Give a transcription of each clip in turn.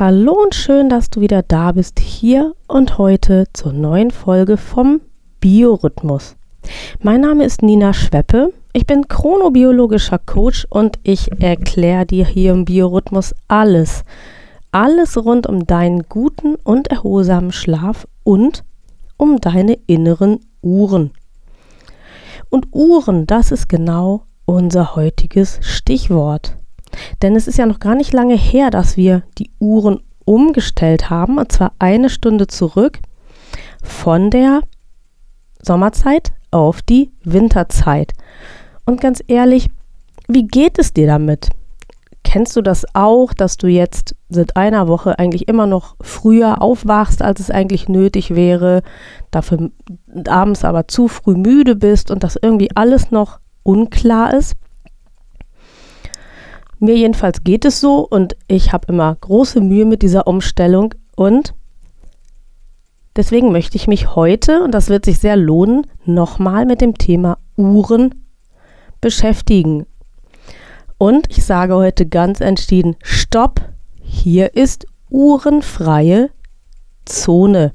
Hallo und schön, dass du wieder da bist, hier und heute zur neuen Folge vom Biorhythmus. Mein Name ist Nina Schweppe, ich bin chronobiologischer Coach und ich erkläre dir hier im Biorhythmus alles. Alles rund um deinen guten und erholsamen Schlaf und um deine inneren Uhren. Und Uhren, das ist genau unser heutiges Stichwort. Denn es ist ja noch gar nicht lange her, dass wir die Uhren umgestellt haben, und zwar eine Stunde zurück von der Sommerzeit auf die Winterzeit. Und ganz ehrlich, wie geht es dir damit? Kennst du das auch, dass du jetzt seit einer Woche eigentlich immer noch früher aufwachst, als es eigentlich nötig wäre, dafür abends aber zu früh müde bist und dass irgendwie alles noch unklar ist? Mir jedenfalls geht es so und ich habe immer große Mühe mit dieser Umstellung und deswegen möchte ich mich heute, und das wird sich sehr lohnen, nochmal mit dem Thema Uhren beschäftigen. Und ich sage heute ganz entschieden, stopp, hier ist uhrenfreie Zone.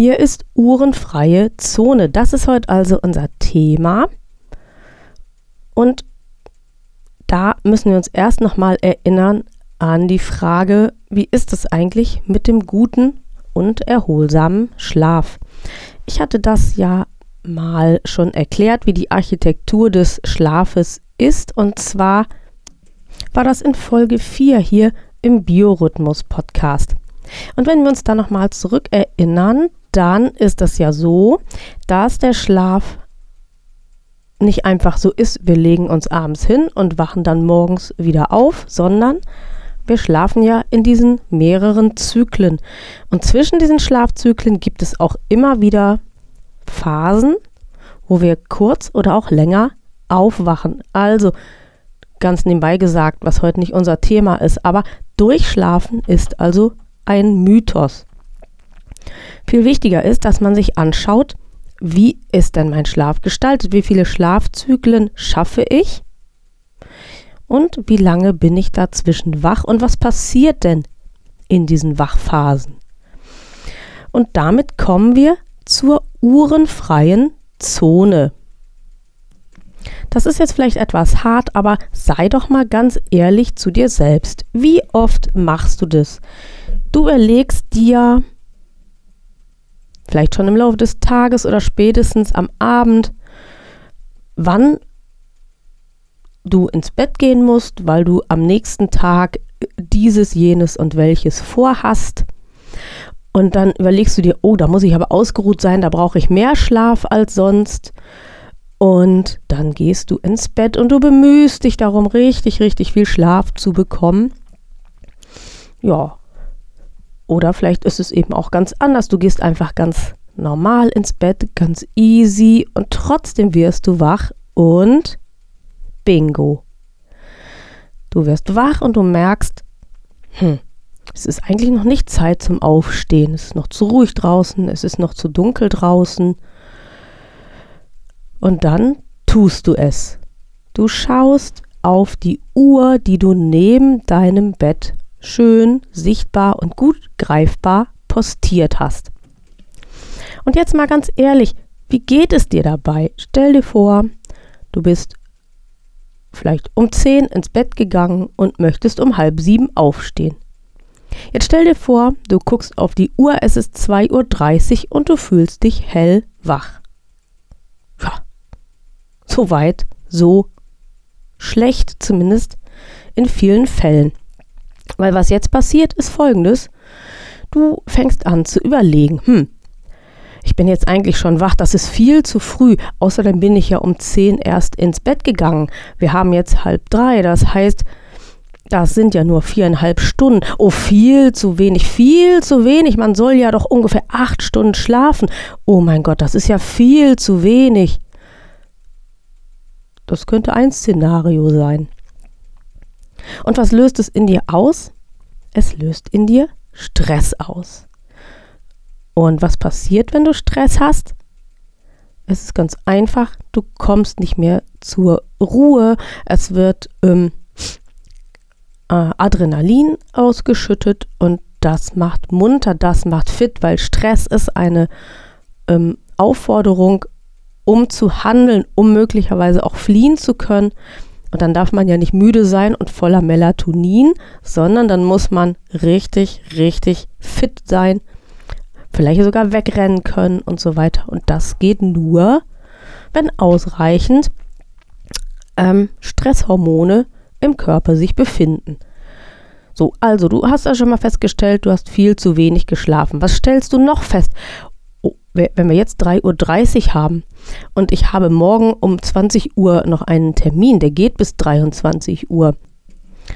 Hier ist uhrenfreie Zone. Das ist heute also unser Thema. Und da müssen wir uns erst nochmal erinnern an die Frage, wie ist es eigentlich mit dem guten und erholsamen Schlaf? Ich hatte das ja mal schon erklärt, wie die Architektur des Schlafes ist. Und zwar war das in Folge 4 hier im Biorhythmus-Podcast. Und wenn wir uns da nochmal zurückerinnern, dann ist es ja so, dass der Schlaf nicht einfach so ist, wir legen uns abends hin und wachen dann morgens wieder auf, sondern wir schlafen ja in diesen mehreren Zyklen. Und zwischen diesen Schlafzyklen gibt es auch immer wieder Phasen, wo wir kurz oder auch länger aufwachen. Also ganz nebenbei gesagt, was heute nicht unser Thema ist, aber durchschlafen ist also ein Mythos. Viel wichtiger ist, dass man sich anschaut, wie ist denn mein Schlaf gestaltet? Wie viele Schlafzyklen schaffe ich? Und wie lange bin ich dazwischen wach? Und was passiert denn in diesen Wachphasen? Und damit kommen wir zur uhrenfreien Zone. Das ist jetzt vielleicht etwas hart, aber sei doch mal ganz ehrlich zu dir selbst. Wie oft machst du das? Du erlegst dir vielleicht schon im Laufe des Tages oder spätestens am Abend, wann du ins Bett gehen musst, weil du am nächsten Tag dieses, jenes und welches vorhast. Und dann überlegst du dir, oh, da muss ich aber ausgeruht sein, da brauche ich mehr Schlaf als sonst. Und dann gehst du ins Bett und du bemühst dich darum, richtig, richtig viel Schlaf zu bekommen. Ja. Oder vielleicht ist es eben auch ganz anders. Du gehst einfach ganz normal ins Bett, ganz easy und trotzdem wirst du wach und bingo. Du wirst wach und du merkst, hm, es ist eigentlich noch nicht Zeit zum Aufstehen. Es ist noch zu ruhig draußen, es ist noch zu dunkel draußen. Und dann tust du es. Du schaust auf die Uhr, die du neben deinem Bett schön sichtbar und gut greifbar postiert hast. Und jetzt mal ganz ehrlich, wie geht es dir dabei? Stell dir vor, du bist vielleicht um 10 ins Bett gegangen und möchtest um halb sieben aufstehen. Jetzt stell dir vor, du guckst auf die Uhr, es ist 2.30 Uhr und du fühlst dich hellwach. wach. Ja, so weit, so schlecht zumindest in vielen Fällen. Weil was jetzt passiert, ist folgendes. Du fängst an zu überlegen, hm, ich bin jetzt eigentlich schon wach, das ist viel zu früh. Außerdem bin ich ja um zehn erst ins Bett gegangen. Wir haben jetzt halb drei, das heißt, das sind ja nur viereinhalb Stunden. Oh, viel zu wenig, viel zu wenig. Man soll ja doch ungefähr acht Stunden schlafen. Oh mein Gott, das ist ja viel zu wenig. Das könnte ein Szenario sein. Und was löst es in dir aus? Es löst in dir Stress aus. Und was passiert, wenn du Stress hast? Es ist ganz einfach, du kommst nicht mehr zur Ruhe. Es wird ähm, äh, Adrenalin ausgeschüttet und das macht munter, das macht fit, weil Stress ist eine ähm, Aufforderung, um zu handeln, um möglicherweise auch fliehen zu können. Und dann darf man ja nicht müde sein und voller Melatonin, sondern dann muss man richtig, richtig fit sein, vielleicht sogar wegrennen können und so weiter. Und das geht nur, wenn ausreichend ähm, Stresshormone im Körper sich befinden. So, also du hast ja schon mal festgestellt, du hast viel zu wenig geschlafen. Was stellst du noch fest? Oh, wenn wir jetzt 3.30 Uhr haben und ich habe morgen um 20 Uhr noch einen Termin, der geht bis 23 Uhr,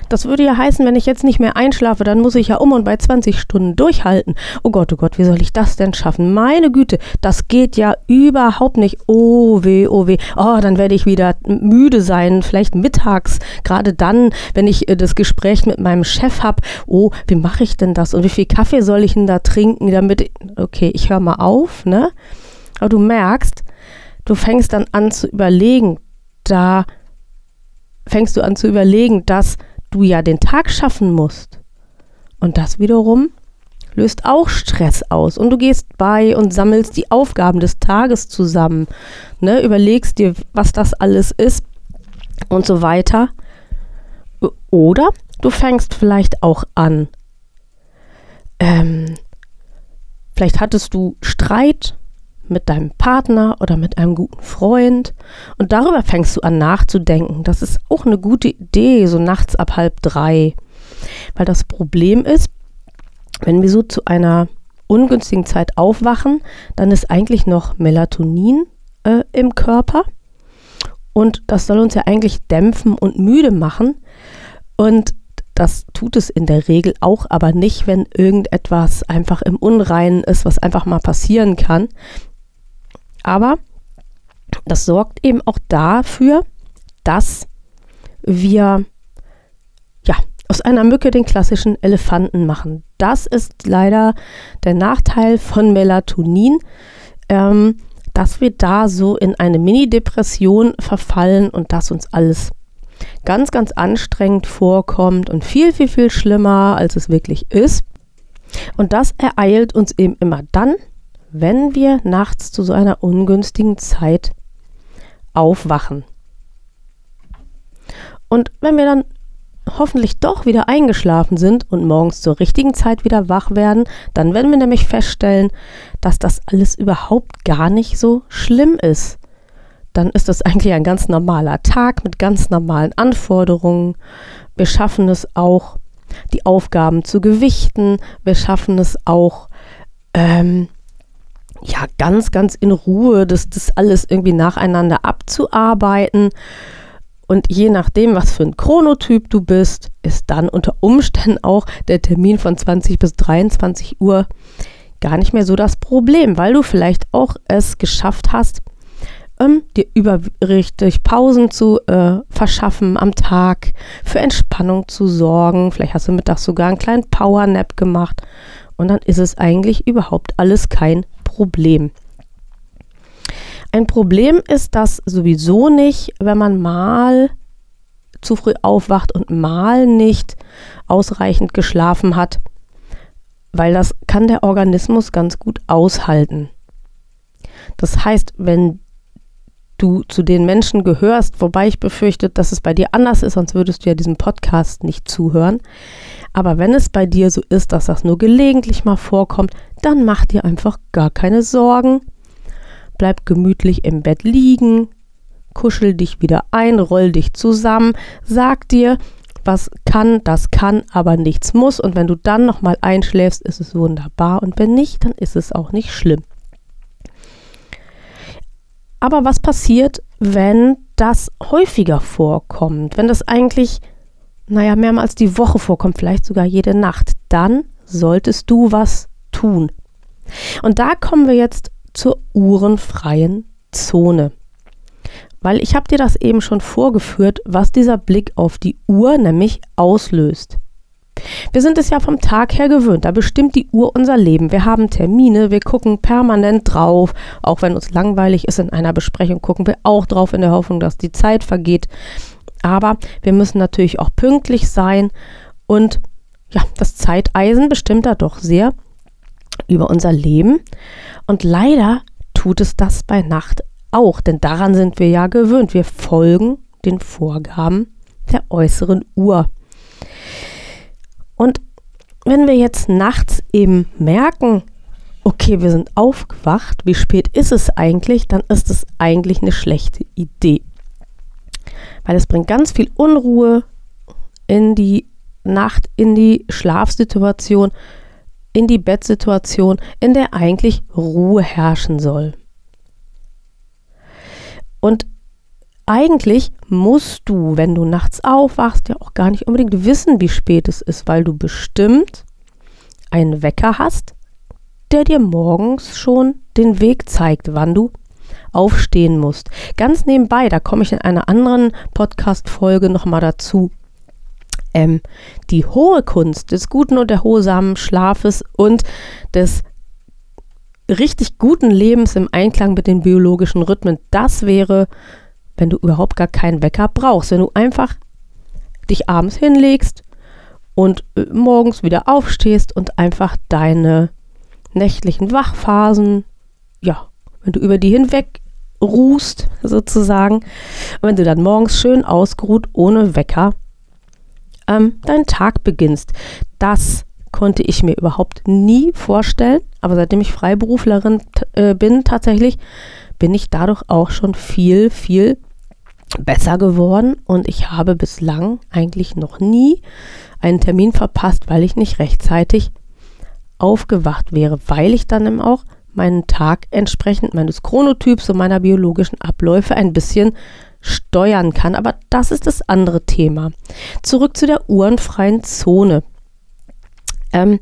das würde ja heißen, wenn ich jetzt nicht mehr einschlafe, dann muss ich ja um und bei 20 Stunden durchhalten. Oh Gott, oh Gott, wie soll ich das denn schaffen? Meine Güte, das geht ja überhaupt nicht. Oh weh, oh weh. Oh, dann werde ich wieder müde sein, vielleicht mittags, gerade dann, wenn ich äh, das Gespräch mit meinem Chef habe. Oh, wie mache ich denn das? Und wie viel Kaffee soll ich denn da trinken, damit. Okay, ich höre mal auf, ne? Aber du merkst, du fängst dann an zu überlegen, da fängst du an zu überlegen, dass du ja den Tag schaffen musst. Und das wiederum löst auch Stress aus. Und du gehst bei und sammelst die Aufgaben des Tages zusammen. Ne? Überlegst dir, was das alles ist und so weiter. Oder du fängst vielleicht auch an. Ähm, vielleicht hattest du Streit mit deinem Partner oder mit einem guten Freund. Und darüber fängst du an nachzudenken. Das ist auch eine gute Idee, so nachts ab halb drei. Weil das Problem ist, wenn wir so zu einer ungünstigen Zeit aufwachen, dann ist eigentlich noch Melatonin äh, im Körper. Und das soll uns ja eigentlich dämpfen und müde machen. Und das tut es in der Regel auch, aber nicht, wenn irgendetwas einfach im Unreinen ist, was einfach mal passieren kann. Aber das sorgt eben auch dafür, dass wir ja aus einer Mücke den klassischen Elefanten machen. Das ist leider der Nachteil von Melatonin, ähm, dass wir da so in eine Mini-Depression verfallen und dass uns alles ganz, ganz anstrengend vorkommt und viel, viel, viel schlimmer, als es wirklich ist. Und das ereilt uns eben immer dann, wenn wir nachts zu so einer ungünstigen Zeit aufwachen. Und wenn wir dann hoffentlich doch wieder eingeschlafen sind und morgens zur richtigen Zeit wieder wach werden, dann werden wir nämlich feststellen, dass das alles überhaupt gar nicht so schlimm ist. Dann ist das eigentlich ein ganz normaler Tag mit ganz normalen Anforderungen. Wir schaffen es auch, die Aufgaben zu gewichten. Wir schaffen es auch, ähm, ja, ganz, ganz in Ruhe das, das alles irgendwie nacheinander abzuarbeiten. Und je nachdem, was für ein Chronotyp du bist, ist dann unter Umständen auch der Termin von 20 bis 23 Uhr gar nicht mehr so das Problem, weil du vielleicht auch es geschafft hast, ähm, dir überrichtig Pausen zu äh, verschaffen am Tag, für Entspannung zu sorgen. Vielleicht hast du mittags sogar einen kleinen Powernap gemacht und dann ist es eigentlich überhaupt alles kein Problem. Ein Problem ist das sowieso nicht, wenn man mal zu früh aufwacht und mal nicht ausreichend geschlafen hat, weil das kann der Organismus ganz gut aushalten. Das heißt, wenn du zu den Menschen gehörst, wobei ich befürchte, dass es bei dir anders ist, sonst würdest du ja diesem Podcast nicht zuhören. Aber wenn es bei dir so ist, dass das nur gelegentlich mal vorkommt, dann mach dir einfach gar keine Sorgen. bleib gemütlich im Bett liegen, kuschel dich wieder ein, roll dich zusammen, sag dir, was kann, das kann, aber nichts muss. Und wenn du dann nochmal einschläfst, ist es wunderbar. Und wenn nicht, dann ist es auch nicht schlimm. Aber was passiert, wenn das häufiger vorkommt? Wenn das eigentlich, naja, mehrmals die Woche vorkommt, vielleicht sogar jede Nacht, dann solltest du was tun. Und da kommen wir jetzt zur uhrenfreien Zone. Weil ich habe dir das eben schon vorgeführt, was dieser Blick auf die Uhr nämlich auslöst. Wir sind es ja vom Tag her gewöhnt, da bestimmt die Uhr unser Leben. Wir haben Termine, wir gucken permanent drauf, auch wenn uns langweilig ist in einer Besprechung, gucken wir auch drauf in der Hoffnung, dass die Zeit vergeht. Aber wir müssen natürlich auch pünktlich sein und ja, das Zeiteisen bestimmt da doch sehr über unser Leben. Und leider tut es das bei Nacht auch, denn daran sind wir ja gewöhnt. Wir folgen den Vorgaben der äußeren Uhr. Und wenn wir jetzt nachts eben merken, okay, wir sind aufgewacht, wie spät ist es eigentlich, dann ist es eigentlich eine schlechte Idee. Weil es bringt ganz viel Unruhe in die Nacht, in die Schlafsituation, in die Bettsituation, in der eigentlich Ruhe herrschen soll. Und eigentlich musst du, wenn du nachts aufwachst, ja auch gar nicht unbedingt wissen, wie spät es ist, weil du bestimmt einen Wecker hast, der dir morgens schon den Weg zeigt, wann du aufstehen musst. Ganz nebenbei, da komme ich in einer anderen Podcast-Folge nochmal dazu. Ähm, die hohe Kunst des guten und erholsamen Schlafes und des richtig guten Lebens im Einklang mit den biologischen Rhythmen, das wäre, wenn du überhaupt gar keinen Wecker brauchst, wenn du einfach dich abends hinlegst und äh, morgens wieder aufstehst und einfach deine nächtlichen Wachphasen, ja, wenn du über die hinweg ruhst sozusagen, und wenn du dann morgens schön ausgeruht ohne Wecker ähm, deinen Tag beginnst. Das konnte ich mir überhaupt nie vorstellen. Aber seitdem ich Freiberuflerin äh, bin, tatsächlich, bin ich dadurch auch schon viel, viel besser geworden. Und ich habe bislang eigentlich noch nie einen Termin verpasst, weil ich nicht rechtzeitig aufgewacht wäre, weil ich dann eben auch meinen Tag entsprechend meines Chronotyps und meiner biologischen Abläufe ein bisschen steuern kann. Aber das ist das andere Thema. Zurück zu der uhrenfreien Zone. Ähm,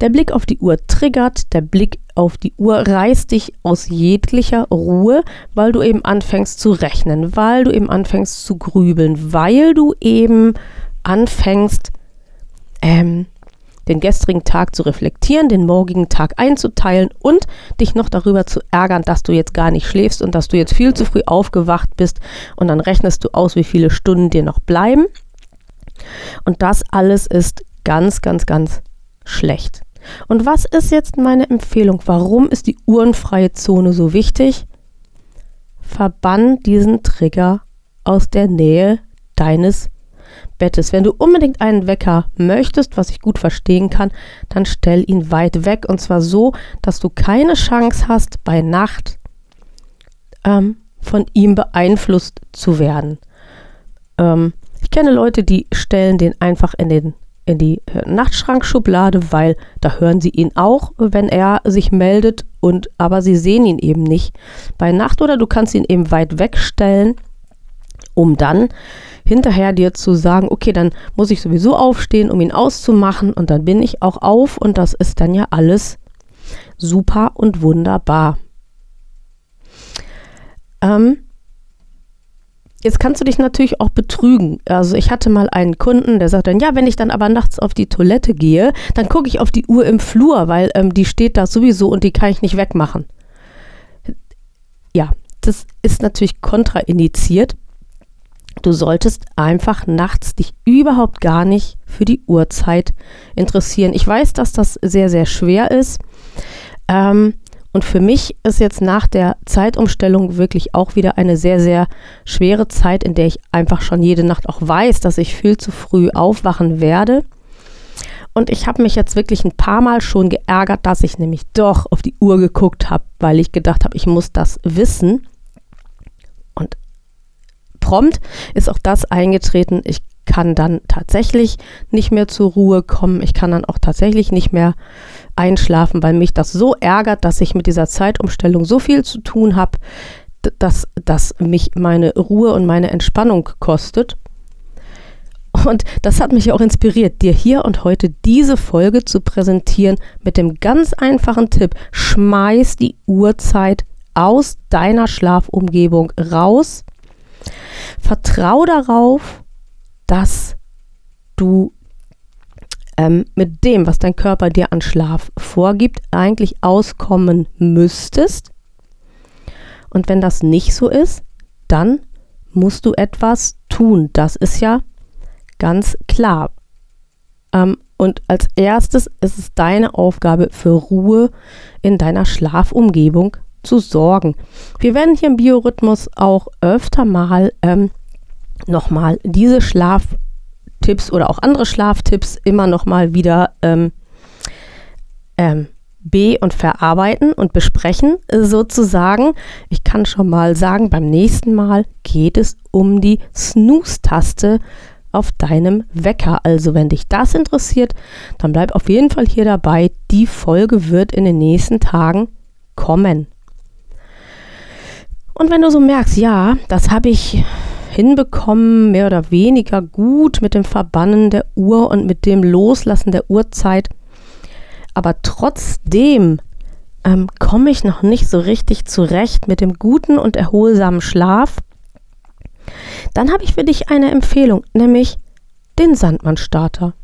der Blick auf die Uhr triggert, der Blick auf die Uhr reißt dich aus jeglicher Ruhe, weil du eben anfängst zu rechnen, weil du eben anfängst zu grübeln, weil du eben anfängst, ähm, den gestrigen Tag zu reflektieren, den morgigen Tag einzuteilen und dich noch darüber zu ärgern, dass du jetzt gar nicht schläfst und dass du jetzt viel zu früh aufgewacht bist und dann rechnest du aus, wie viele Stunden dir noch bleiben. Und das alles ist ganz, ganz, ganz schlecht. Und was ist jetzt meine Empfehlung? Warum ist die uhrenfreie Zone so wichtig? Verbann diesen Trigger aus der Nähe deines Bettes. Wenn du unbedingt einen Wecker möchtest, was ich gut verstehen kann, dann stell ihn weit weg und zwar so, dass du keine Chance hast, bei Nacht ähm, von ihm beeinflusst zu werden. Ähm, ich kenne Leute, die stellen den einfach in den in die äh, Nachtschrankschublade, weil da hören sie ihn auch, wenn er sich meldet und aber sie sehen ihn eben nicht bei Nacht oder du kannst ihn eben weit wegstellen, um dann hinterher dir zu sagen, okay, dann muss ich sowieso aufstehen, um ihn auszumachen und dann bin ich auch auf und das ist dann ja alles super und wunderbar. Ähm, Jetzt kannst du dich natürlich auch betrügen. Also ich hatte mal einen Kunden, der sagt dann, ja, wenn ich dann aber nachts auf die Toilette gehe, dann gucke ich auf die Uhr im Flur, weil ähm, die steht da sowieso und die kann ich nicht wegmachen. Ja, das ist natürlich kontraindiziert. Du solltest einfach nachts dich überhaupt gar nicht für die Uhrzeit interessieren. Ich weiß, dass das sehr, sehr schwer ist. Ähm, und für mich ist jetzt nach der Zeitumstellung wirklich auch wieder eine sehr, sehr schwere Zeit, in der ich einfach schon jede Nacht auch weiß, dass ich viel zu früh aufwachen werde. Und ich habe mich jetzt wirklich ein paar Mal schon geärgert, dass ich nämlich doch auf die Uhr geguckt habe, weil ich gedacht habe, ich muss das wissen. Und prompt ist auch das eingetreten. Ich kann dann tatsächlich nicht mehr zur Ruhe kommen. Ich kann dann auch tatsächlich nicht mehr einschlafen, weil mich das so ärgert, dass ich mit dieser Zeitumstellung so viel zu tun habe, dass das mich meine Ruhe und meine Entspannung kostet. Und das hat mich auch inspiriert, dir hier und heute diese Folge zu präsentieren mit dem ganz einfachen Tipp, schmeiß die Uhrzeit aus deiner Schlafumgebung raus. Vertrau darauf, dass du ähm, mit dem, was dein Körper dir an Schlaf vorgibt, eigentlich auskommen müsstest. Und wenn das nicht so ist, dann musst du etwas tun. Das ist ja ganz klar. Ähm, und als erstes ist es deine Aufgabe, für Ruhe in deiner Schlafumgebung zu sorgen. Wir werden hier im Biorhythmus auch öfter mal ähm, nochmal diese Schlaftipps oder auch andere Schlaftipps immer nochmal wieder ähm, ähm, be- und verarbeiten und besprechen sozusagen. Ich kann schon mal sagen, beim nächsten Mal geht es um die Snooze-Taste auf deinem Wecker. Also wenn dich das interessiert, dann bleib auf jeden Fall hier dabei. Die Folge wird in den nächsten Tagen kommen. Und wenn du so merkst, ja, das habe ich hinbekommen, mehr oder weniger gut mit dem Verbannen der Uhr und mit dem Loslassen der Uhrzeit, aber trotzdem ähm, komme ich noch nicht so richtig zurecht mit dem guten und erholsamen Schlaf, dann habe ich für dich eine Empfehlung, nämlich den Sandmann-Starter.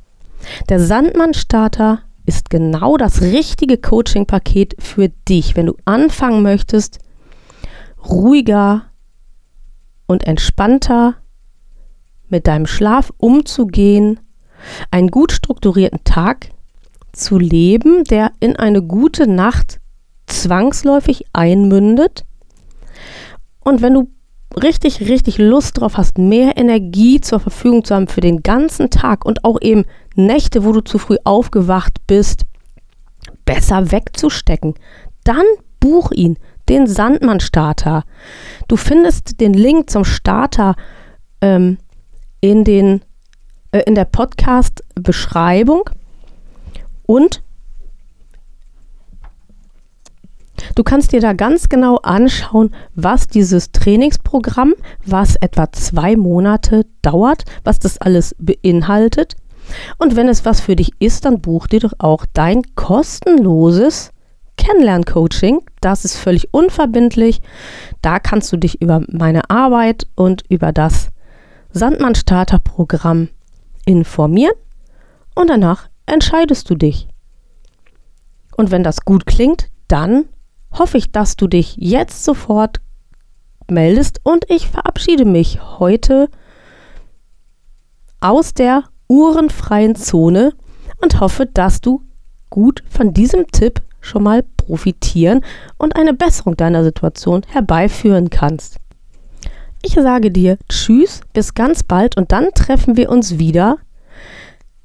Der Sandmann-Starter ist genau das richtige Coaching-Paket für dich, wenn du anfangen möchtest, ruhiger und entspannter mit deinem Schlaf umzugehen, einen gut strukturierten Tag zu leben, der in eine gute Nacht zwangsläufig einmündet. Und wenn du richtig, richtig Lust drauf hast, mehr Energie zur Verfügung zu haben für den ganzen Tag und auch eben Nächte, wo du zu früh aufgewacht bist, besser wegzustecken, dann buch ihn, den Sandmann-Starter. Du findest den Link zum Starter ähm, in, den, äh, in der Podcast-Beschreibung und Du kannst dir da ganz genau anschauen, was dieses Trainingsprogramm, was etwa zwei Monate dauert, was das alles beinhaltet. Und wenn es was für dich ist, dann buch dir doch auch dein kostenloses Kennenlern-Coaching. Das ist völlig unverbindlich. Da kannst du dich über meine Arbeit und über das Sandmann-Starter-Programm informieren und danach entscheidest du dich. Und wenn das gut klingt, dann hoffe ich, dass du dich jetzt sofort meldest und ich verabschiede mich heute aus der uhrenfreien Zone und hoffe, dass du gut von diesem Tipp schon mal profitieren und eine Besserung deiner Situation herbeiführen kannst. Ich sage dir Tschüss, bis ganz bald und dann treffen wir uns wieder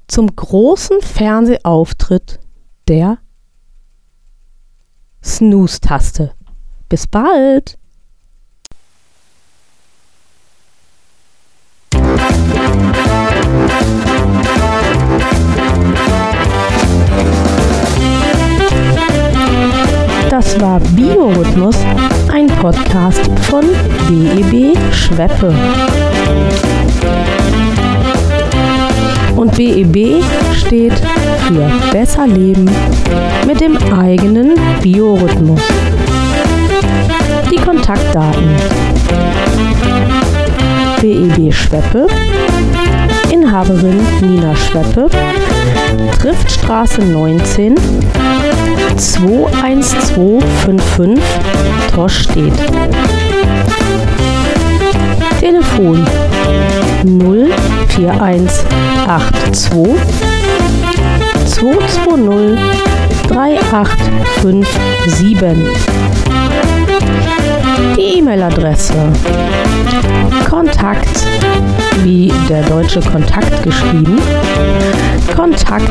zum großen Fernsehauftritt der Snooze-Taste. Bis bald! Biorhythmus, ein Podcast von BEB Schweppe. Und BEB steht für Besser Leben mit dem eigenen Biorhythmus. Die Kontaktdaten. BEB Schweppe, Inhaberin Nina Schweppe, Triftstraße 19, 21255, Torstedt. Telefon 04182 220 3857. Die E-Mail-Adresse Kontakt wie der deutsche Kontakt geschrieben. Kontakt